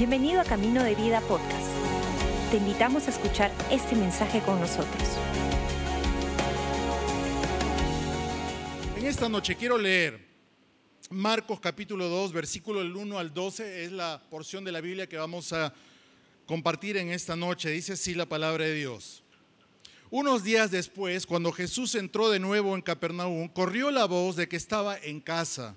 Bienvenido a Camino de Vida Podcast. Te invitamos a escuchar este mensaje con nosotros. En esta noche quiero leer Marcos capítulo 2, versículo del 1 al 12, es la porción de la Biblia que vamos a compartir en esta noche. Dice así la palabra de Dios. Unos días después, cuando Jesús entró de nuevo en Capernaum, corrió la voz de que estaba en casa.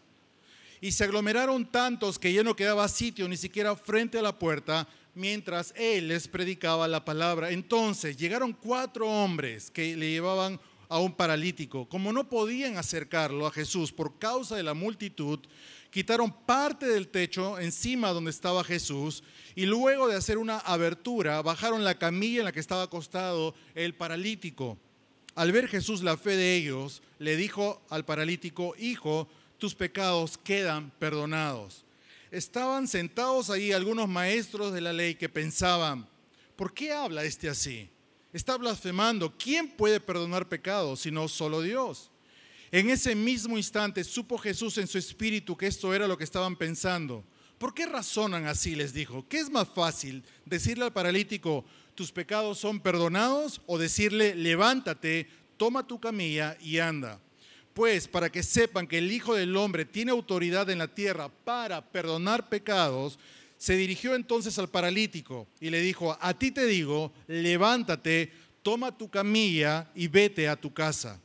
Y se aglomeraron tantos que ya no quedaba sitio ni siquiera frente a la puerta mientras él les predicaba la palabra. Entonces llegaron cuatro hombres que le llevaban a un paralítico. Como no podían acercarlo a Jesús por causa de la multitud, quitaron parte del techo encima donde estaba Jesús y luego de hacer una abertura bajaron la camilla en la que estaba acostado el paralítico. Al ver Jesús la fe de ellos, le dijo al paralítico, Hijo, tus pecados quedan perdonados. Estaban sentados ahí algunos maestros de la ley que pensaban, ¿por qué habla este así? Está blasfemando. ¿Quién puede perdonar pecados sino solo Dios? En ese mismo instante supo Jesús en su espíritu que esto era lo que estaban pensando. ¿Por qué razonan así? les dijo. ¿Qué es más fácil? ¿Decirle al paralítico, tus pecados son perdonados? ¿O decirle, levántate, toma tu camilla y anda? Pues para que sepan que el Hijo del Hombre tiene autoridad en la tierra para perdonar pecados, se dirigió entonces al paralítico y le dijo, a ti te digo, levántate, toma tu camilla y vete a tu casa.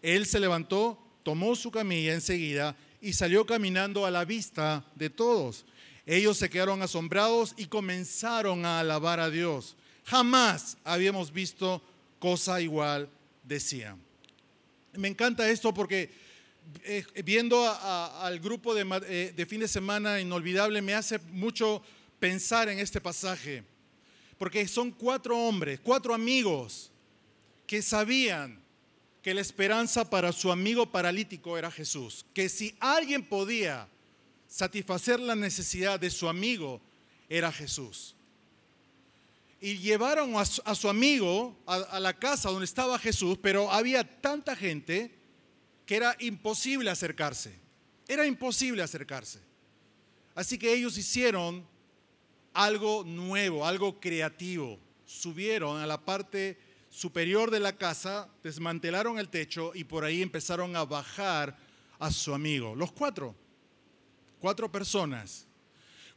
Él se levantó, tomó su camilla enseguida y salió caminando a la vista de todos. Ellos se quedaron asombrados y comenzaron a alabar a Dios. Jamás habíamos visto cosa igual, decían. Me encanta esto porque eh, viendo al grupo eh, de fin de semana inolvidable me hace mucho pensar en este pasaje. Porque son cuatro hombres, cuatro amigos que sabían que la esperanza para su amigo paralítico era Jesús, que si alguien podía satisfacer la necesidad de su amigo, era Jesús. Y llevaron a su, amigo a, la casa donde estaba Jesús, pero había tanta gente que era imposible acercarse. Era imposible acercarse. Así que ellos hicieron algo nuevo, algo creativo. Subieron a la parte superior de la casa, desmantelaron el techo y por ahí empezaron a bajar a su amigo. Los cuatro, cuatro personas.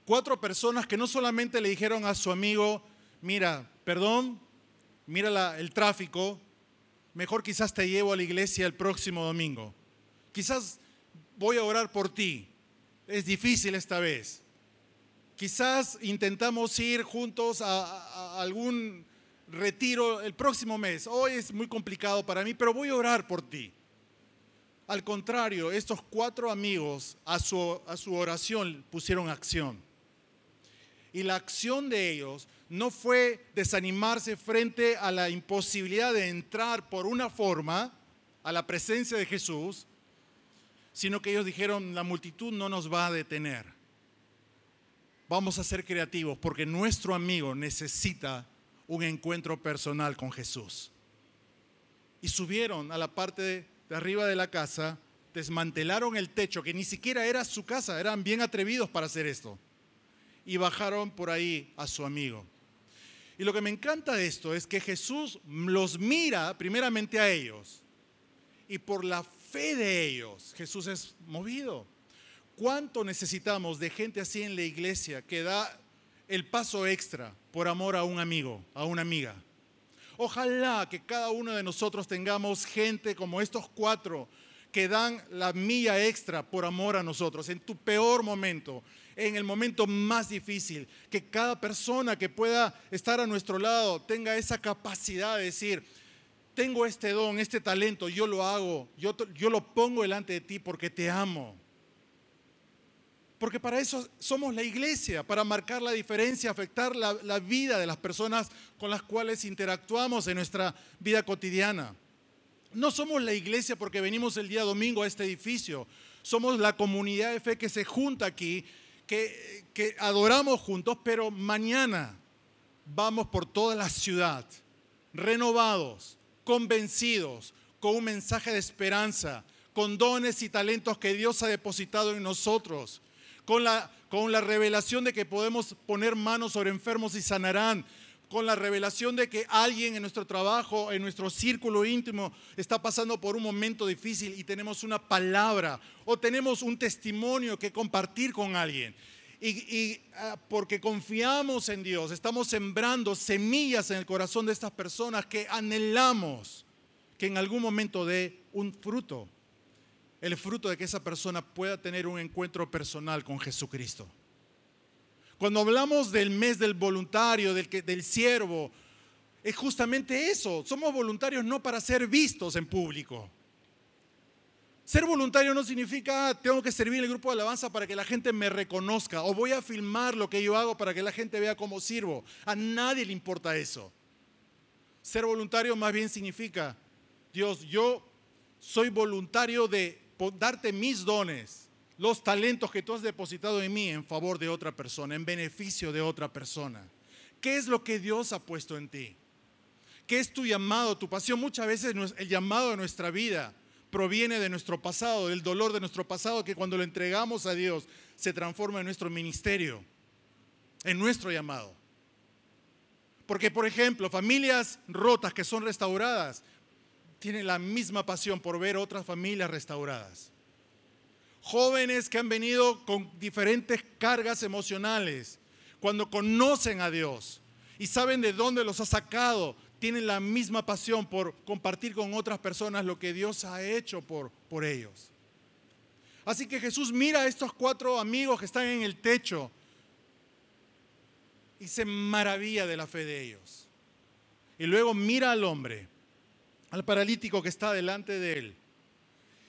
Cuatro personas que no solamente le dijeron a su amigo, mira, perdón, mira el tráfico, mejor quizás te llevo a la iglesia el próximo domingo. Quizás voy a orar por ti. Es difícil esta vez. Quizás intentamos ir juntos a algún retiro el próximo mes. Hoy es muy complicado para mí, pero voy a orar por ti. Al contrario, estos cuatro amigos a su, oración pusieron acción. Y la acción de ellos no fue desanimarse frente a la imposibilidad de entrar por una forma a la presencia de Jesús, sino que ellos dijeron, la multitud no nos va a detener. Vamos a ser creativos porque nuestro amigo necesita un encuentro personal con Jesús. Y subieron a la parte de, arriba de la casa, desmantelaron el techo, que ni siquiera era su casa, eran bien atrevidos para hacer esto. Y bajaron por ahí a su amigo. Y lo que me encanta de esto es que Jesús los mira primeramente a ellos. Y por la fe de ellos, Jesús es movido. ¿Cuánto necesitamos de gente así en la iglesia que da el paso extra por amor a un amigo, a una amiga. Ojalá que cada uno de nosotros tengamos gente como estos cuatro que dan la milla extra por amor a nosotros, en tu peor momento, en el momento más difícil, que cada persona que pueda estar a nuestro lado tenga esa capacidad de decir, tengo este don, este talento, yo lo hago, yo, yo lo pongo delante de ti porque te amo. Porque para eso somos la iglesia, para marcar la diferencia, afectar la, la, vida de las personas con las cuales interactuamos en nuestra vida cotidiana. No somos la iglesia porque venimos el día domingo a este edificio. Somos la comunidad de fe que se junta aquí, que, adoramos juntos, pero mañana vamos por toda la ciudad, renovados, convencidos, con un mensaje de esperanza, con dones y talentos que Dios ha depositado en nosotros con la, con la revelación de que podemos poner manos sobre enfermos y sanarán, con la revelación de que alguien en nuestro trabajo, en nuestro círculo íntimo, está pasando por un momento difícil y tenemos una palabra o tenemos un testimonio que compartir con alguien. Y, ah, porque confiamos en Dios, estamos sembrando semillas en el corazón de estas personas que anhelamos que en algún momento dé un fruto. El fruto de que esa persona pueda tener un encuentro personal con Jesucristo. Cuando hablamos del mes del voluntario, del, del siervo, es justamente eso. Somos voluntarios no para ser vistos en público. Ser voluntario no significa ah, tengo que servir el grupo de alabanza para que la gente me reconozca o voy a filmar lo que yo hago para que la gente vea cómo sirvo. A nadie le importa eso. Ser voluntario más bien significa, Dios, yo soy voluntario de darte mis dones, los talentos que tú has depositado en mí en favor de otra persona, en beneficio de otra persona. ¿Qué es lo que Dios ha puesto en ti? ¿Qué es tu llamado, tu pasión? Muchas veces el llamado de nuestra vida proviene de nuestro pasado, del dolor de nuestro pasado, que cuando lo entregamos a Dios se transforma en nuestro ministerio, en nuestro llamado. Porque, por ejemplo, familias rotas que son restauradas tienen la misma pasión por ver otras familias restauradas jóvenes que han venido con diferentes cargas emocionales, cuando conocen a Dios y saben de dónde los ha sacado, tienen la misma pasión por compartir con otras personas lo que Dios ha hecho por, por ellos. Así que Jesús mira a estos cuatro amigos que están en el techo y se maravilla de la fe de ellos. Y luego mira al hombre, al paralítico que está delante de él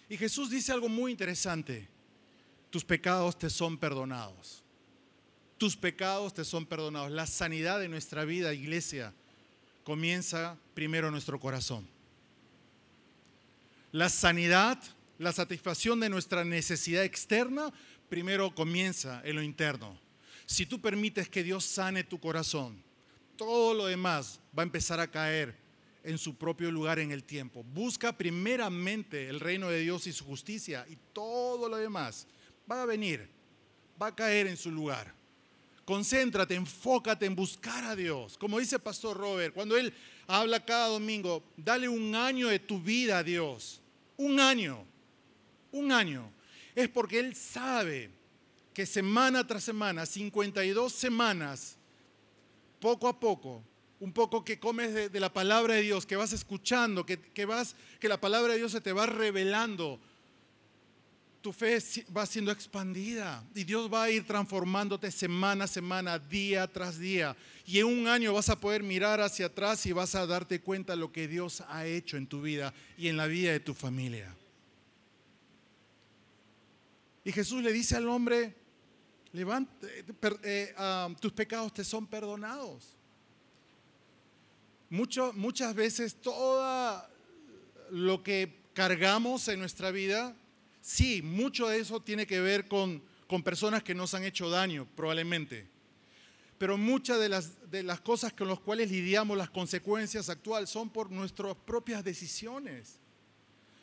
y Jesús dice algo muy interesante. Tus pecados te son perdonados. Tus pecados te son perdonados. La sanidad de nuestra vida, iglesia, comienza primero en nuestro corazón. La sanidad, la satisfacción de nuestra necesidad externa, primero comienza en lo interno. Si tú permites que Dios sane tu corazón, todo lo demás va a empezar a caer en su propio lugar en el tiempo. Busca primeramente el reino de Dios y su justicia y todo lo demás va a venir, va a caer en su lugar. Concéntrate, enfócate en buscar a Dios. Como dice Pastor Robert, cuando él habla cada domingo, dale un año de tu vida a Dios. Un año, un año. Es porque él sabe que semana tras semana, 52 semanas, poco a poco, un poco que comes de, la palabra de Dios, que vas escuchando, que, vas, que la palabra de Dios se te va revelando, tu fe va siendo expandida y Dios va a ir transformándote semana a semana, día tras día. Y en un año vas a poder mirar hacia atrás y vas a darte cuenta lo que Dios ha hecho en tu vida y en la vida de tu familia. Y Jesús le dice al hombre, levante, eh, ah, tus pecados te son perdonados muchas veces todo lo que cargamos en nuestra vida, sí, mucho de eso tiene que ver con, con personas que nos han hecho daño, probablemente. Pero muchas de las, de las cosas con las cuales lidiamos las consecuencias actuales son por nuestras propias decisiones.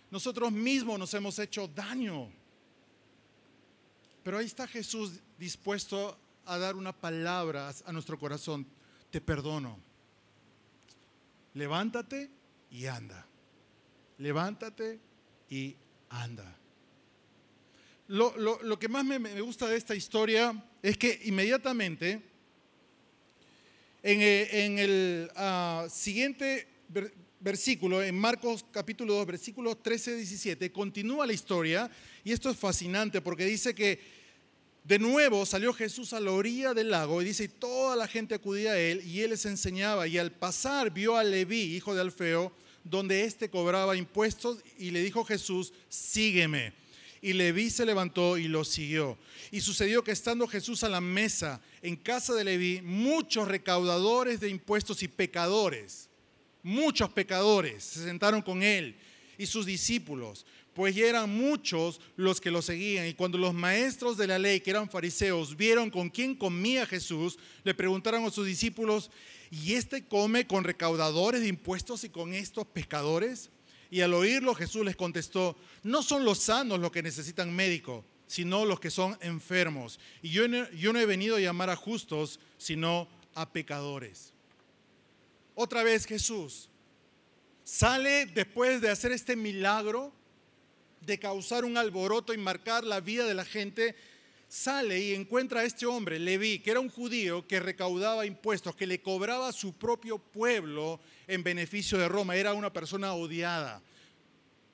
Nosotros mismos nos hemos hecho daño. Pero ahí está Jesús dispuesto a dar una palabra a nuestro corazón. Te perdono levántate y anda. Levántate y anda. Lo, que más me, gusta de esta historia es que inmediatamente en, eh, el ah, siguiente versículo, en Marcos capítulo 2, versículos 13 17, continúa la historia y esto es fascinante porque dice que de nuevo salió Jesús a la orilla del lago y dice, toda la gente acudía a él y él les enseñaba. Y al pasar vio a Leví, hijo de Alfeo, donde éste cobraba impuestos y le dijo Jesús, sígueme. Y Leví se levantó y lo siguió. Y sucedió que estando Jesús a la mesa en casa de Leví, muchos recaudadores de impuestos y pecadores, muchos pecadores se sentaron con él y sus discípulos pues eran muchos los que lo seguían. Y cuando los maestros de la ley, que eran fariseos, vieron con quién comía Jesús, le preguntaron a sus discípulos, ¿y este come con recaudadores de impuestos y con estos pescadores? Y al oírlo Jesús les contestó, no son los sanos los que necesitan médico, sino los que son enfermos. Y yo no, yo no he venido a llamar a justos, sino a pecadores. Otra vez Jesús sale después de hacer este milagro, de causar un alboroto y marcar la vida de la gente, sale y encuentra a este hombre, Leví, que era un judío que recaudaba impuestos, que le cobraba a su propio pueblo en beneficio de Roma. Era una persona odiada,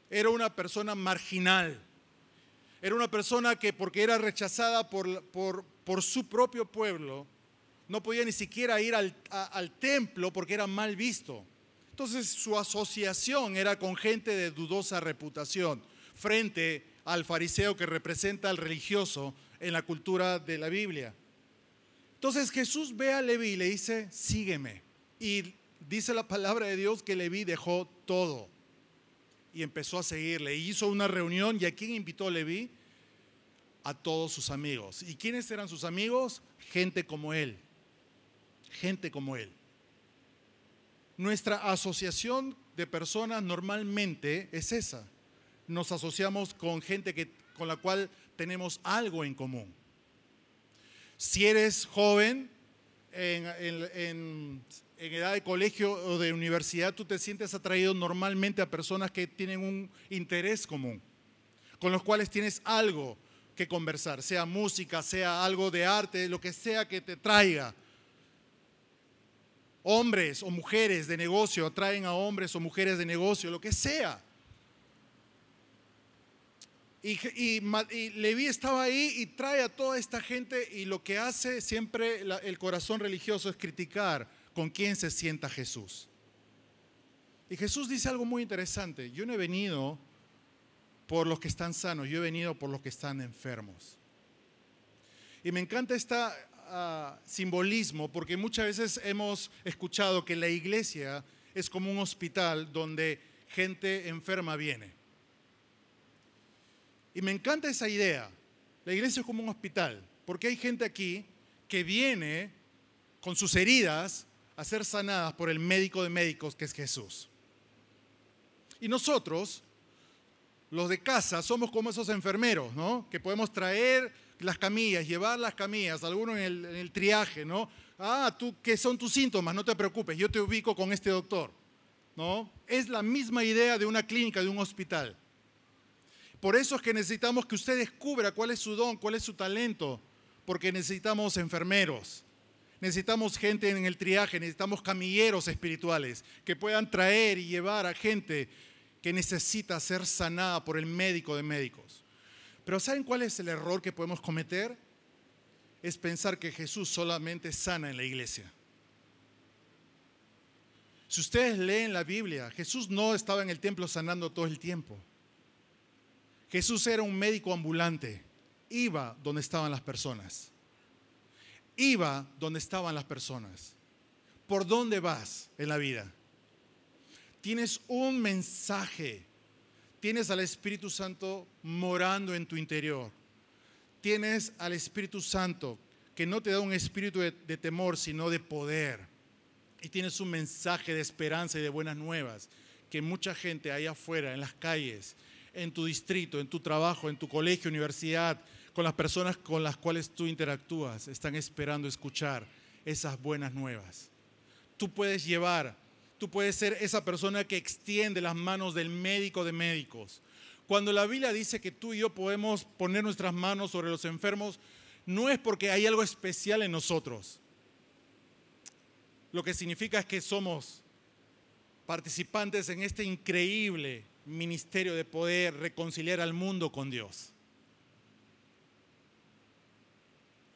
era una persona marginal, era una persona que porque era rechazada por, por, su propio pueblo, no podía ni siquiera ir al, al templo porque era mal visto. Entonces su asociación era con gente de dudosa reputación frente al fariseo que representa al religioso en la cultura de la Biblia. Entonces Jesús ve a Leví y le dice, sígueme. Y dice la palabra de Dios que Leví dejó todo y empezó a seguirle. Y hizo una reunión y a quién invitó Leví? A todos sus amigos. ¿Y quiénes eran sus amigos? Gente como él. Gente como él. Nuestra asociación de personas normalmente es esa. Nos asociamos con gente que, con la cual tenemos algo en común. Si eres joven, en, en, edad de colegio o de universidad, tú te sientes atraído normalmente a personas que tienen un interés común, con los cuales tienes algo que conversar, sea música, sea algo de arte, lo que sea que te traiga hombres o mujeres de negocio atraen a hombres o mujeres de negocio, lo que sea. Y, y, Leví estaba ahí y trae a toda esta gente y lo que hace siempre el corazón religioso es criticar con quién se sienta Jesús. Y Jesús dice algo muy interesante, yo no he venido por los que están sanos, yo he venido por los que están enfermos. Y me encanta esta, simbolismo porque muchas veces hemos escuchado que la iglesia es como un hospital donde gente enferma viene. Y me encanta esa idea. La iglesia es como un hospital, porque hay gente aquí que viene con sus heridas a ser sanadas por el médico de médicos que es Jesús. Y nosotros, los de casa, somos como esos enfermeros, ¿no? Que podemos traer las camillas, llevar las camillas, algunos en el, triaje, ¿no? Ah, tú, ¿qué son tus síntomas? No te preocupes, yo te ubico con este doctor, ¿no? Es la misma idea de una clínica, de un hospital. Por eso es que necesitamos que usted descubra cuál es su don, cuál es su talento, porque necesitamos enfermeros, necesitamos gente en el triaje, necesitamos camilleros espirituales que puedan traer y llevar a gente que necesita ser sanada por el médico de médicos. Pero ¿saben cuál es el error que podemos cometer? Es pensar que Jesús solamente sana en la iglesia. Si ustedes leen la Biblia, Jesús no estaba en el templo sanando todo el tiempo. Jesús era un médico ambulante. Iba donde estaban las personas. Iba donde estaban las personas. ¿Por dónde vas en la vida? Tienes un mensaje Tienes al Espíritu Santo morando en tu interior. Tienes al Espíritu Santo que no te da un espíritu de, temor, sino de poder. Y tienes un mensaje de esperanza y de buenas nuevas que mucha gente allá afuera, en las calles, en tu distrito, en tu trabajo, en tu colegio, universidad, con las personas con las cuales tú interactúas, están esperando escuchar esas buenas nuevas. Tú puedes llevar tú puedes ser esa persona que extiende las manos del médico de médicos. Cuando la Biblia dice que tú y yo podemos poner nuestras manos sobre los enfermos, no es porque hay algo especial en nosotros. Lo que significa es que somos participantes en este increíble ministerio de poder reconciliar al mundo con Dios.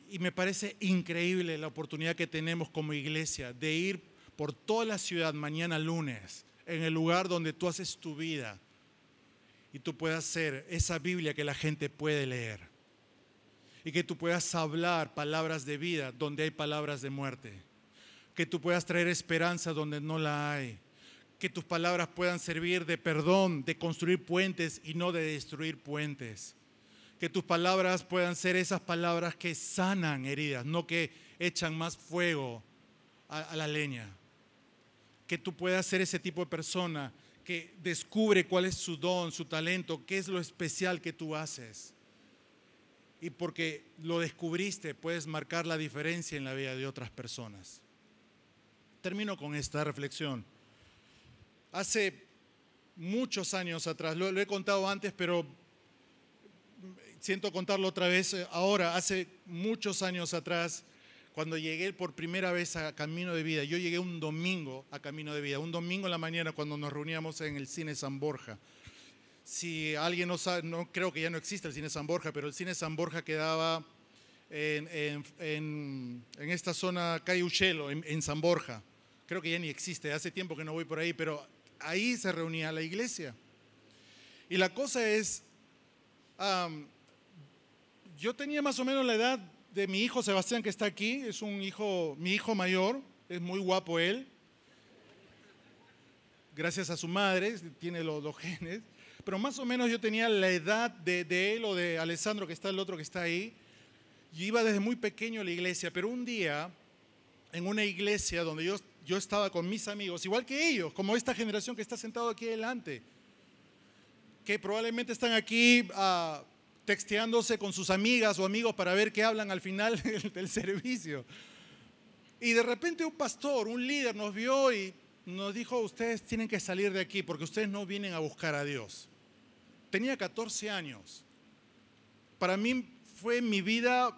Y me parece increíble la oportunidad que tenemos como iglesia de ir por toda la ciudad mañana lunes, en el lugar donde tú haces tu vida, y tú puedas ser esa Biblia que la gente puede leer. Y que tú puedas hablar palabras de vida donde hay palabras de muerte. Que tú puedas traer esperanza donde no la hay. Que tus palabras puedan servir de perdón, de construir puentes y no de destruir puentes. Que tus palabras puedan ser esas palabras que sanan heridas, no que echan más fuego a, la leña que tú puedas ser ese tipo de persona que descubre cuál es su don, su talento, qué es lo especial que tú haces. y porque lo descubriste, puedes marcar la diferencia en la vida de otras personas. Termino con esta reflexión. Hace muchos años atrás, lo, he contado antes, pero siento contarlo otra vez eh, ahora, hace muchos años atrás, cuando llegué por primera vez a Camino de Vida, yo llegué un domingo a Camino de Vida, un domingo en la mañana cuando nos reuníamos en el cine San Borja. Si alguien no sabe, no creo que ya no existe el cine San Borja, pero el cine San Borja quedaba en, esta zona calle Uchelo, en San Borja. Creo que ya ni existe, hace tiempo que no voy por ahí, pero ahí se reunía la iglesia. Y la cosa es, yo tenía más o menos la edad de mi hijo Sebastián que está aquí, es un hijo, mi hijo mayor, es muy guapo él, gracias a su madre, tiene los, dos genes, pero más o menos yo tenía la edad de, de, él o de Alessandro, que está el otro que está ahí. Yo iba desde muy pequeño a la iglesia, pero un día, en una iglesia donde yo yo estaba con mis amigos, igual que ellos, como esta generación que está sentado aquí delante, que probablemente están aquí uh, texteándose con sus amigas o amigos para ver qué hablan al final del, servicio. Y de repente un pastor, un líder nos vio y nos dijo, ustedes tienen que salir de aquí porque ustedes no vienen a buscar a Dios. Tenía 14 años. Para mí fue mi vida, ah,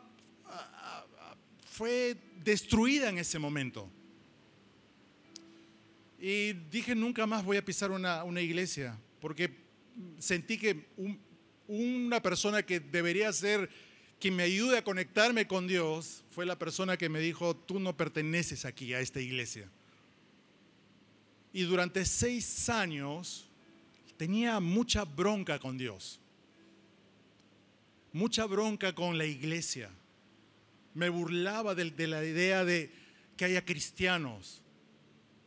ah, fue destruida en ese momento. Y dije, nunca más voy a pisar una, iglesia, porque sentí que una persona que debería ser quien me ayude a conectarme con Dios fue la persona que me dijo, tú no perteneces aquí a esta iglesia. Y durante seis años tenía mucha bronca con Dios, mucha bronca con la iglesia. Me burlaba de la idea de que haya cristianos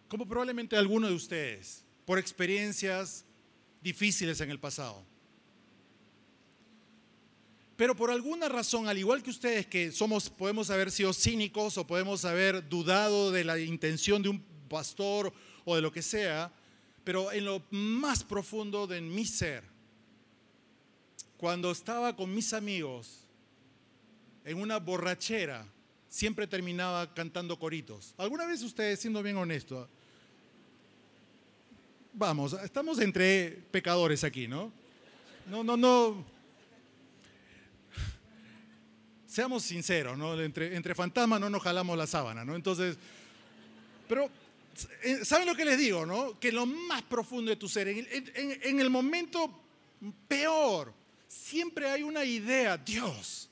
como probablemente alguno de ustedes, por experiencias difíciles en el pasado. Pero por alguna razón, al igual que ustedes que somos, podemos haber sido cínicos o podemos haber dudado de la intención de un pastor o de lo que sea, pero en lo más profundo de mi ser, cuando estaba con mis amigos en una borrachera, siempre terminaba cantando coritos. ¿Alguna vez ustedes, siendo bien honesto, vamos, estamos entre pecadores aquí, ¿no? No, no, no. Seamos sinceros, ¿no? Entre, fantasmas no nos jalamos la sábana, ¿no? Entonces, pero, eh, ¿saben lo que les digo, no? Que lo más profundo de tu ser, en, el momento peor, siempre hay una idea, Dios,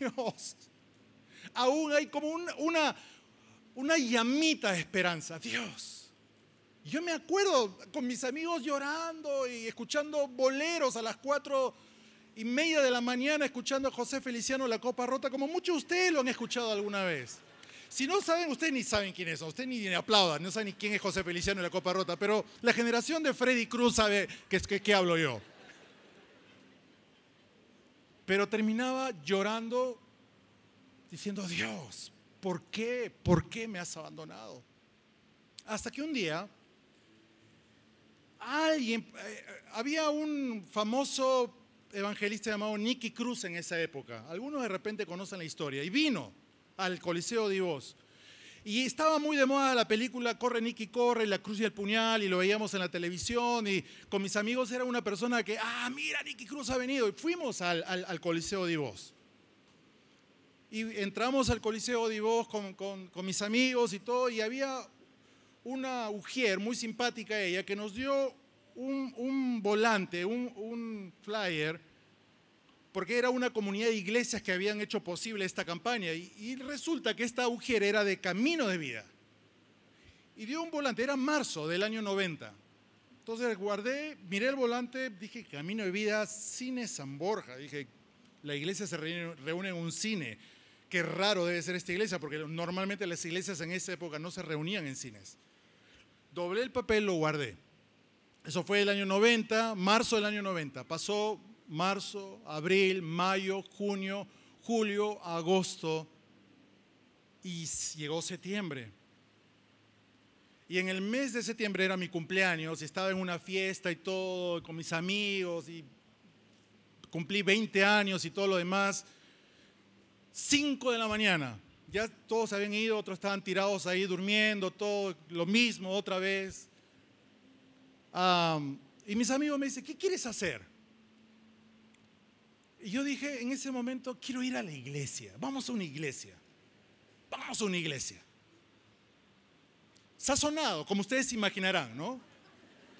Dios. Aún hay como una, una llamita de esperanza, Dios. Yo me acuerdo con mis amigos llorando y escuchando boleros a las cuatro y media de la mañana, escuchando a José Feliciano La Copa Rota, como muchos de ustedes lo han escuchado alguna vez. Si no saben, ustedes ni saben quién es, ustedes ni, aplaudan, no saben ni quién es José Feliciano La Copa Rota, pero la generación de Freddy Cruz sabe qué que, que hablo yo. Pero terminaba llorando diciendo, Dios, ¿por qué? ¿Por qué me has abandonado? Hasta que un día alguien, eh, había un famoso evangelista llamado Nicky Cruz en esa época. Algunos de repente conocen la historia. Y vino al Coliseo de. Y estaba muy de moda la película Corre Nicky Corre, La Cruz y el Puñal, y lo veíamos en la televisión. Y con mis amigos era una persona que, ah, mira, Nicky Cruz ha venido. Y fuimos al, Coliseo de. Y entramos al Coliseo de con, con mis amigos y todo. Y había una ujier muy simpática ella que nos dio un, volante, un, flyer, porque era una comunidad de iglesias que habían hecho posible esta campaña. Y, resulta que esta ujier era de camino de vida. Y dio un volante, era marzo del año 90. Entonces guardé, miré el volante, dije, Camino de Vida, Cine San Borja. Dije, la iglesia se reúne en un cine. Qué raro debe ser esta iglesia, porque normalmente las iglesias en esa época no se reunían en cines. Doblé el papel, lo guardé. Eso fue el año 90, marzo del año 90. Pasó marzo, abril, mayo, junio, julio, agosto y llegó septiembre. Y en el mes de septiembre era mi cumpleaños y estaba en una fiesta y todo, con mis amigos y cumplí 20 años y todo lo demás. 5 de la mañana, ya todos habían ido, otros estaban tirados ahí durmiendo, todo lo mismo otra vez. y mis amigos me dicen, ¿qué quieres hacer? Y yo dije en ese momento, quiero ir a la iglesia, vamos a una iglesia, vamos a una iglesia. Sazonado, como ustedes imaginarán, ¿no?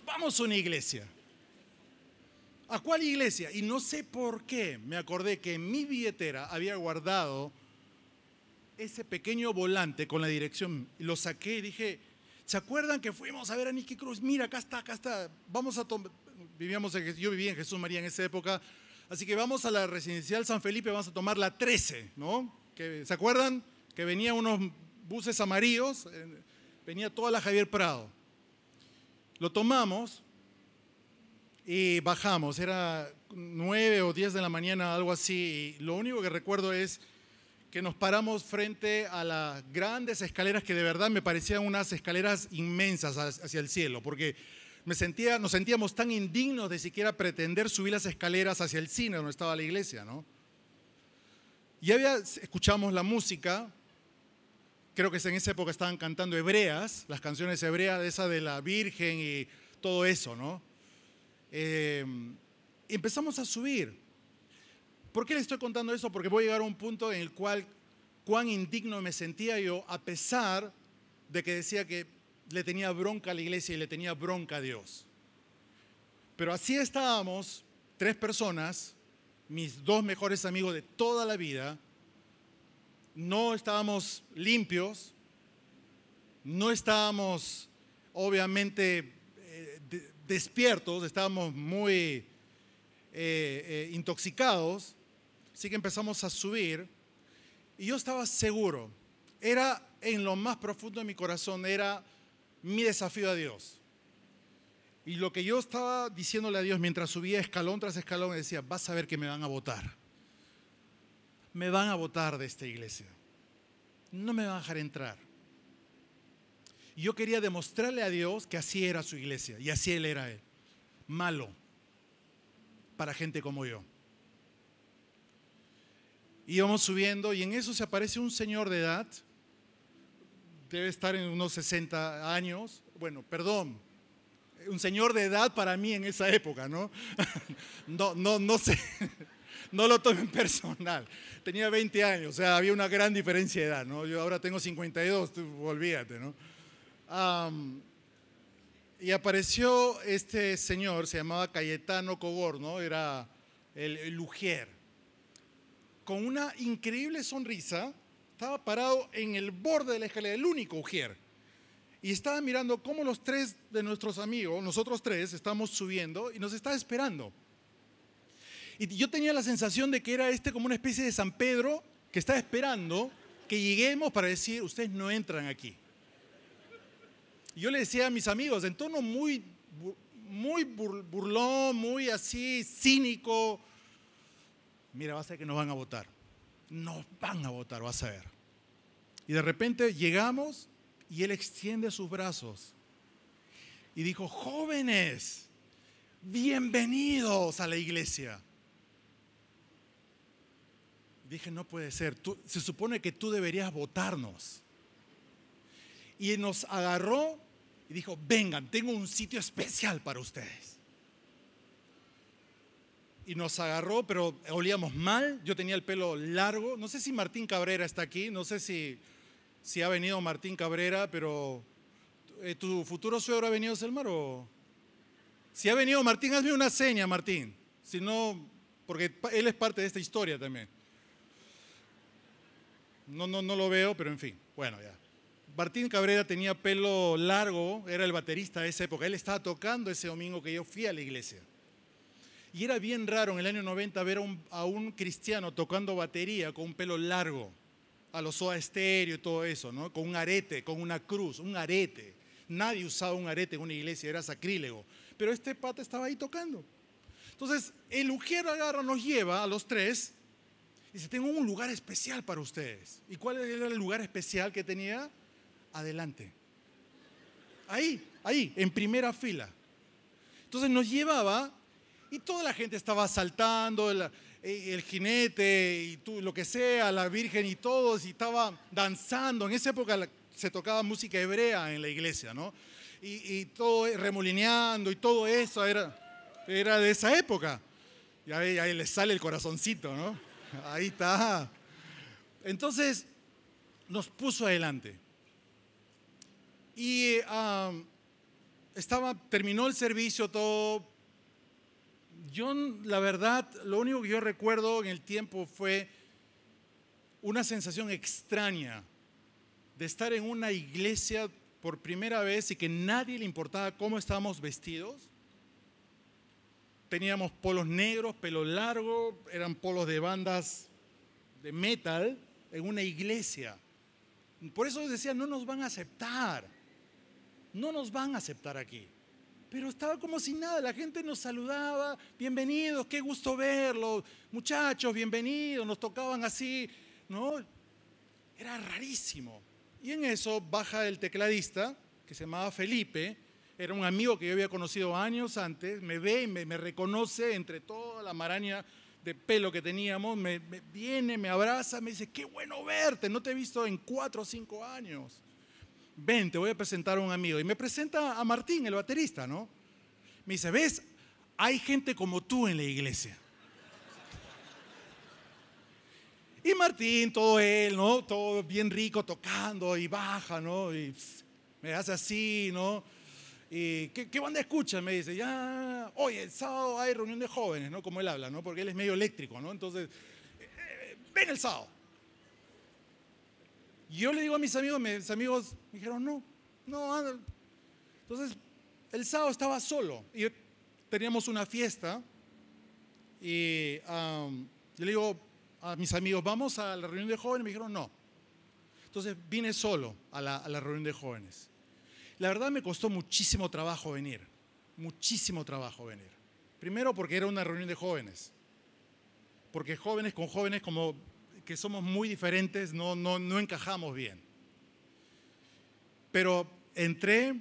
Vamos a una iglesia. ¿A cuál iglesia? Y no sé por qué me acordé que en mi billetera había guardado ese pequeño volante con la dirección. Lo saqué y dije, ¿se acuerdan que fuimos a ver a Nicky Cruz? Mira, acá está, acá está. Vamos a tomar. Vivíamos yo vivía en Jesús María en esa época. Así que vamos a la residencial San Felipe, vamos a tomar la 13, ¿no? Que, ¿Se acuerdan? Que venían unos buses amarillos, venía toda la Javier Prado. Lo tomamos y bajamos, era 9 o 10 de la mañana, algo así. Y lo único que recuerdo es que nos paramos frente a las grandes escaleras que de verdad me parecían unas escaleras inmensas hacia el cielo, porque me sentía, nos sentíamos tan indignos de siquiera pretender subir las escaleras hacia el cine donde estaba la iglesia, ¿no? Y había, escuchamos la música, creo que en esa época estaban cantando hebreas, las canciones hebreas, esa de la Virgen y todo eso, ¿no? Eh, empezamos a subir. ¿Por qué le estoy contando eso? Porque voy a llegar a un punto en el cual cuán indigno me sentía yo, a pesar de que decía que le tenía bronca a la iglesia y le tenía bronca a Dios. Pero así estábamos, tres personas, mis dos mejores amigos de toda la vida, no estábamos limpios, no estábamos obviamente eh, despiertos, estábamos muy eh, eh, intoxicados, así que empezamos a subir y yo estaba seguro, era en lo más profundo de mi corazón, era mi desafío a Dios. Y lo que yo estaba diciéndole a Dios mientras subía escalón tras escalón, me decía, vas a ver que me van a votar. Me van a votar de esta iglesia. No me van a dejar entrar. Yo quería demostrarle a Dios que así era su iglesia y así él era él. Malo para gente como yo. Íbamos subiendo y en eso se aparece un señor de edad debe estar en unos 60 años, bueno, perdón, un señor de edad para mí en esa época, ¿no? No, no, no sé, no lo tomen personal. Tenía 20 años, o sea, había una gran diferencia de edad, ¿no? Yo ahora tengo 52, tú, olvídate, ¿no? y apareció este señor, se llamaba Cayetano Cogor, ¿no? Era el, el con una increíble sonrisa, estaba parado en el borde de la escalera, el único Ujier. Y estaba mirando cómo los tres de nuestros amigos, nosotros tres, estamos subiendo y nos estaba esperando. Y yo tenía la sensación de que era este como una especie de San Pedro que estaba esperando que lleguemos para decir, ustedes no entran aquí. Y yo le decía a mis amigos, en tono muy, muy burlón, muy así, cínico, mira, va a ser que nos van a votar. Nos van a votar, vas a ver. Y de repente llegamos y él extiende sus brazos y dijo, jóvenes, bienvenidos a la iglesia. Dije, no puede ser, se supone que tú deberías votarnos. Y nos agarró y dijo, vengan, tengo un sitio especial para ustedes. Y nos agarró, pero olíamos mal, yo tenía el pelo largo, no sé si Martín Cabrera está aquí, no sé si si ha venido Martín Cabrera, pero eh, ¿tu futuro suegro ha venido, Selmar? O? Si ha venido Martín, hazme una seña, Martín. Si no, porque él es parte de esta historia también. No, no, no lo veo, pero en fin, bueno, ya. Martín Cabrera tenía pelo largo, era el baterista de esa época. Él estaba tocando ese domingo que yo fui a la iglesia. Y era bien raro en el año 90 ver a un, cristiano tocando batería con un pelo largo a los Soda Estéreo y todo eso, ¿no? Con un arete, con una cruz, un arete. Nadie usaba un arete en una iglesia, era sacrílego. Pero este pata estaba ahí tocando. Entonces, el Ujier agarra, nos lleva a los tres y dice, tengo un lugar especial para ustedes. ¿Y cuál era el lugar especial que tenía? Adelante. Ahí, ahí, en primera fila. Entonces nos llevaba Y toda la gente estaba saltando, el, el jinete y lo que sea, la Virgen y todos, y estaba danzando. En esa época se tocaba música hebrea en la iglesia, ¿no? Y, todo remolineando y todo eso era, era de esa época. Y ahí, ahí le sale el corazoncito, ¿no? Ahí está. Entonces nos puso adelante. Y estaba, terminó el servicio todo. Yo, la verdad, lo único que yo recuerdo en el tiempo fue una sensación extraña de estar en una iglesia por primera vez y que nadie le importaba cómo estábamos vestidos. Teníamos polos negros, pelo largo, eran polos de bandas de metal en una iglesia. Por eso decía, no nos van a aceptar no nos van a aceptar aquí. Pero estaba como si nada, la gente nos saludaba, bienvenidos, qué gusto verlos, muchachos, bienvenidos, nos tocaban así, ¿no? Era rarísimo. Y en eso baja el tecladista, que se llamaba Felipe, era un amigo que yo había conocido años antes, me ve y me, reconoce entre toda la maraña de pelo que teníamos, me, me, viene, me abraza, me dice, qué bueno verte, no te he visto en cuatro o cinco años ven, te voy a presentar a un amigo. Y me presenta a Martín, el baterista, ¿no? Me dice, ves, hay gente como tú en la iglesia. Y Martín, todo él, ¿no? Todo bien rico tocando y baja, ¿no? Y me hace así, ¿no? Y ¿qué, banda escucha? Me dice, ya, oye, el sábado hay reunión de jóvenes, ¿no? Como él habla, ¿no? Porque él es medio eléctrico, ¿no? Entonces, eh, eh, ven el sábado. Y yo le digo a mis amigos, mis amigos me dijeron, no, no, anda. Entonces, el sábado estaba solo y teníamos una fiesta y yo le digo a mis amigos, vamos a la reunión de jóvenes, me dijeron, no. Entonces vine solo a la, a la reunión de jóvenes. La verdad me costó muchísimo trabajo venir, muchísimo trabajo venir. Primero porque era una reunión de jóvenes, porque jóvenes con jóvenes como somos muy diferentes, no, no, no encajamos bien. Pero entré,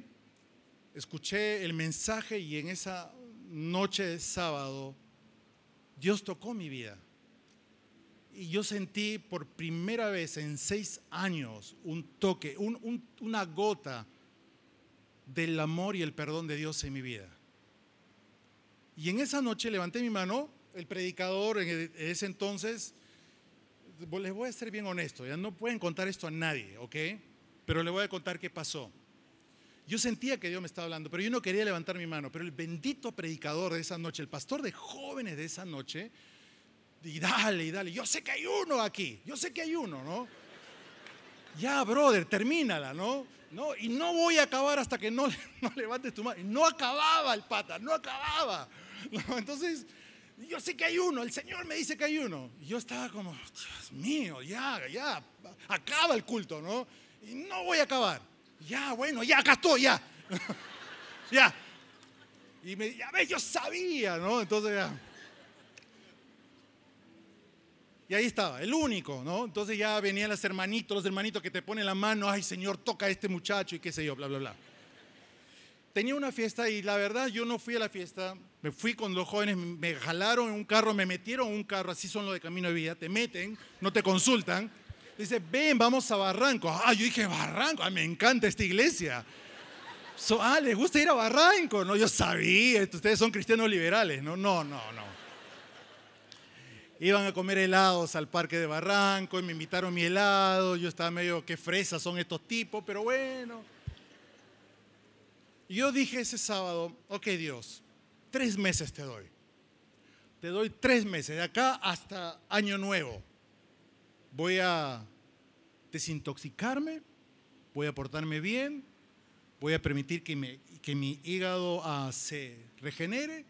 escuché el mensaje y en esa noche de sábado Dios tocó mi vida. Y yo sentí por primera vez en seis años un toque, una gota del amor y el perdón de Dios en mi vida. Y en esa noche levanté mi mano, el predicador en ese entonces les voy a ser bien honesto, ya no pueden contar esto a nadie, ¿ok? Pero les voy a contar qué pasó. Yo sentía que Dios me estaba hablando, pero yo no quería levantar mi mano. Pero el bendito predicador de esa noche, el pastor de jóvenes de esa noche, y dale, y dale, yo sé que hay uno aquí, yo sé que hay uno, ¿no? Ya, brother, termínala, ¿no? ¿no? Y no voy a acabar hasta que no, no levantes tu mano. No acababa el pata, no acababa. Entonces, yo sé que hay uno, el Señor me dice que hay uno. Y yo estaba como, Dios mío, ya, ya, acaba el culto, ¿no? Y no voy a acabar. Ya, bueno, ya, acá estoy, ya. ya. Y me, ya ves, yo sabía, ¿no? Entonces ya. Y ahí estaba, el único, ¿no? Entonces ya venían los hermanitos, los hermanitos que te ponen la mano, ay Señor, toca a este muchacho y qué sé yo, bla, bla, bla tenía una fiesta y la verdad yo no fui a la fiesta, me fui con los jóvenes, me jalaron en un carro, me metieron en un carro, así son los de Camino de Vida, te meten, no te consultan. Dice, ven, vamos a Barranco. Ah, yo dije, Barranco, ah, me encanta esta iglesia. ah, ¿les gusta ir a Barranco? No, yo sabía, ustedes son cristianos liberales. No, no, no, no. Iban a comer helados al parque de Barranco y me invitaron mi helado. Yo estaba medio, qué fresas son estos tipos, pero bueno yo dije ese sábado, ok Dios, tres meses te doy. Te doy tres meses, de acá hasta año nuevo. Voy a desintoxicarme, voy a portarme bien, voy a permitir que, que mi hígado ah, se regenere,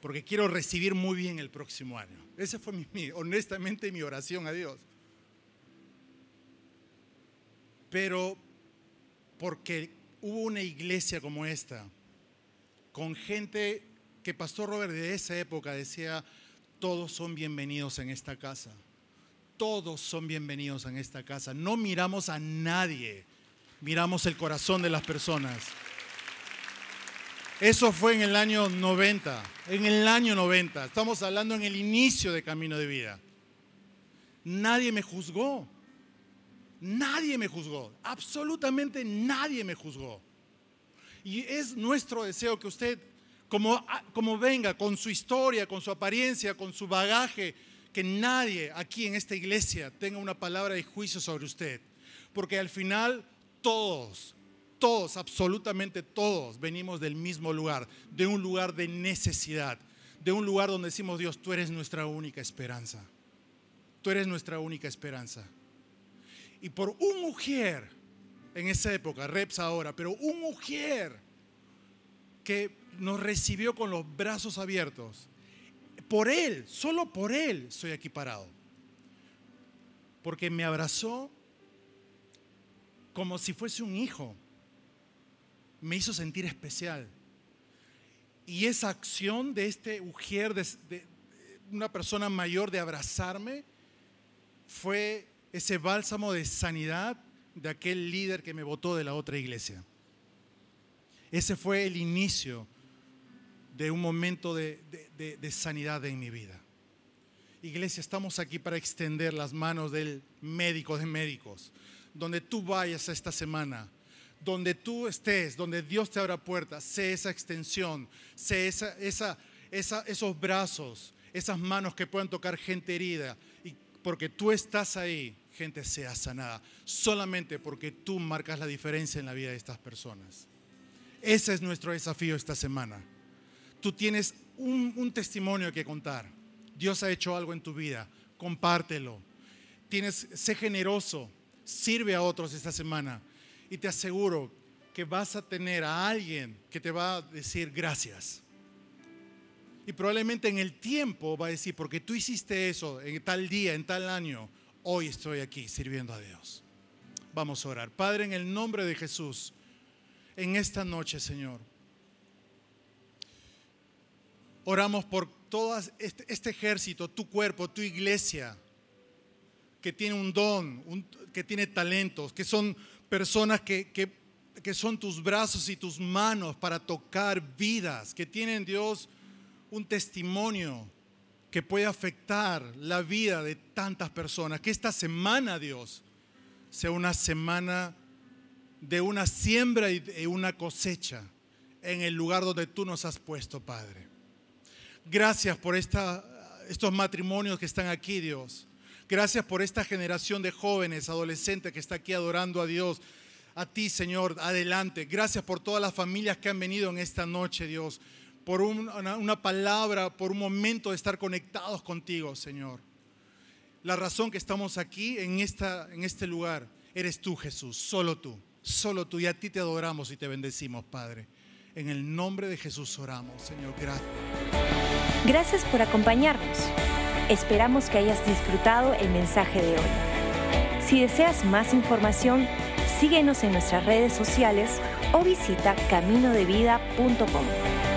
porque quiero recibir muy bien el próximo año. Esa fue mi, honestamente mi oración a Dios. Pero porque hubo una iglesia como esta, con gente que Pastor Robert de esa época decía, todos son bienvenidos en esta casa. Todos son bienvenidos en esta casa. No miramos a nadie, miramos el corazón de las personas. Eso fue en el año 90, en el año 90. Estamos hablando en el inicio de Camino de Vida. Nadie me juzgó. Nadie me juzgó. Absolutamente nadie me juzgó. Y es nuestro deseo que usted, como, como venga, con su historia, con su apariencia, con su bagaje, que nadie aquí en esta iglesia tenga una palabra de juicio sobre usted. Porque al final todos, todos, absolutamente todos venimos del mismo lugar, de un lugar de necesidad, de un lugar donde decimos, Dios, tú eres nuestra única esperanza. Tú eres nuestra única esperanza. Y por un mujer, en esa época, Reps ahora, pero un mujer que nos recibió con los brazos abiertos, por Él, solo por Él soy aquí parado. Porque me abrazó como si fuese un hijo. Me hizo sentir especial. Y esa acción de este ujier, de, una persona mayor, de abrazarme, fue ese bálsamo de sanidad de aquel líder que me votó de la otra iglesia. Ese fue el inicio de un momento de, sanidad en mi vida. Iglesia, estamos aquí para extender las manos del médico de médicos. Donde tú vayas esta semana, donde tú estés, donde Dios te abra puertas, sé esa extensión, sé esa, esa, esos brazos, esas manos que puedan tocar gente herida. Y porque tú estás ahí, gente sea sanada. Solamente porque tú marcas la diferencia en la vida de estas personas. Ese es nuestro desafío esta semana tú tienes un, testimonio que contar. Dios ha hecho algo en tu vida, compártelo. Tienes, sé generoso, sirve a otros esta semana y te aseguro que vas a tener a alguien que te va a decir gracias. Y probablemente en el tiempo va a decir, porque tú hiciste eso en tal día, en tal año, hoy estoy aquí sirviendo a Dios. Vamos a orar. Padre, en el nombre de Jesús, en esta noche, Señor Oramos por todo este, este, ejército, tu cuerpo, tu iglesia, que tiene un don, que tiene talentos, que son personas que, que son tus brazos y tus manos para tocar vidas, que tienen Dios un testimonio que puede afectar la vida de tantas personas. Que esta semana, Dios, sea una semana de una siembra y una cosecha en el lugar donde tú nos has puesto, Padre. Gracias por estos matrimonios que están aquí, Dios. Gracias por esta generación de jóvenes, adolescentes que está aquí adorando a Dios. A ti, Señor, adelante. Gracias por todas las familias que han venido en esta noche, Dios. Por una, palabra, por un momento de estar conectados contigo, Señor. La razón que estamos aquí en, esta, en este lugar eres tú, Jesús. Solo tú. Solo tú. Y a ti te adoramos y te bendecimos, Padre. En el nombre de Jesús oramos, Señor. Gracias. Gracias por acompañarnos. Esperamos que hayas disfrutado el mensaje de hoy. Si deseas más información, síguenos en nuestras redes sociales o visita caminodevida.com.